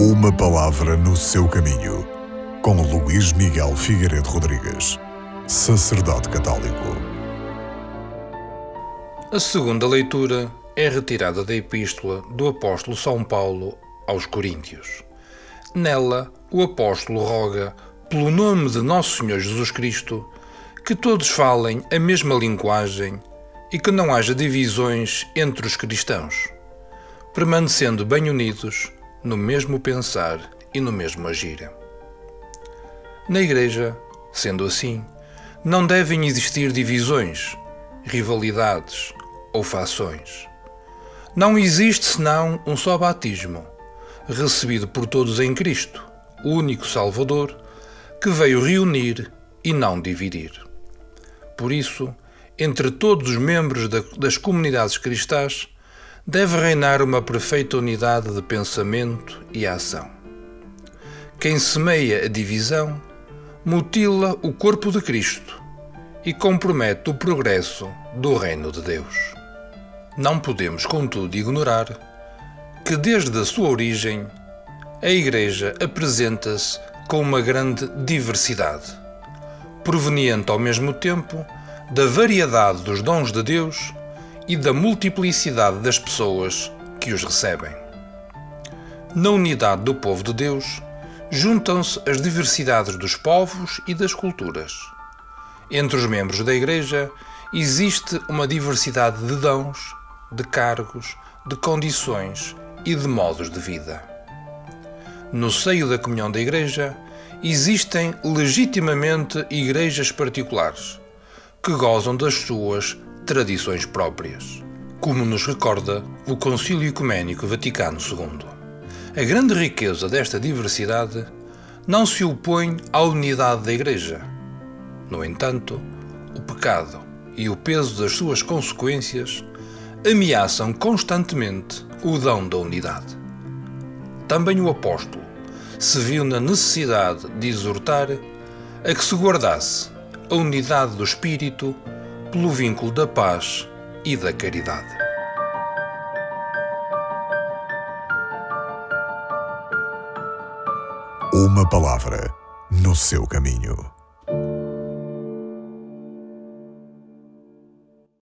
Uma palavra no seu caminho, com Luís Miguel Figueiredo Rodrigues, sacerdote católico. A segunda leitura é retirada da Epístola do Apóstolo São Paulo aos Coríntios. Nela, o apóstolo roga, pelo nome de Nosso Senhor Jesus Cristo, que todos falem a mesma linguagem e que não haja divisões entre os cristãos, permanecendo bem unidos no mesmo pensar e no mesmo agir. Na Igreja, sendo assim, não devem existir divisões, rivalidades ou fações. Não existe senão um só batismo, recebido por todos em Cristo, o único Salvador, que veio reunir e não dividir. Por isso, entre todos os membros das comunidades cristãs, deve reinar uma perfeita unidade de pensamento e ação. Quem semeia a divisão mutila o corpo de Cristo e compromete o progresso do reino de Deus. Não podemos, contudo, ignorar que desde a sua origem a Igreja apresenta-se com uma grande diversidade, proveniente ao mesmo tempo da variedade dos dons de Deus e da multiplicidade das pessoas que os recebem. Na unidade do povo de Deus, juntam-se as diversidades dos povos e das culturas. Entre os membros da Igreja existe uma diversidade de dons, de cargos, de condições e de modos de vida. No seio da comunhão da Igreja existem legitimamente igrejas particulares que gozam das suas tradições próprias, como nos recorda o Concílio Ecuménico Vaticano II. A grande riqueza desta diversidade não se opõe à unidade da Igreja. No entanto, o pecado e o peso das suas consequências ameaçam constantemente o dom da unidade. Também o apóstolo se viu na necessidade de exortar a que se guardasse a unidade do espírito pelo vínculo da paz e da caridade. Uma palavra no seu caminho.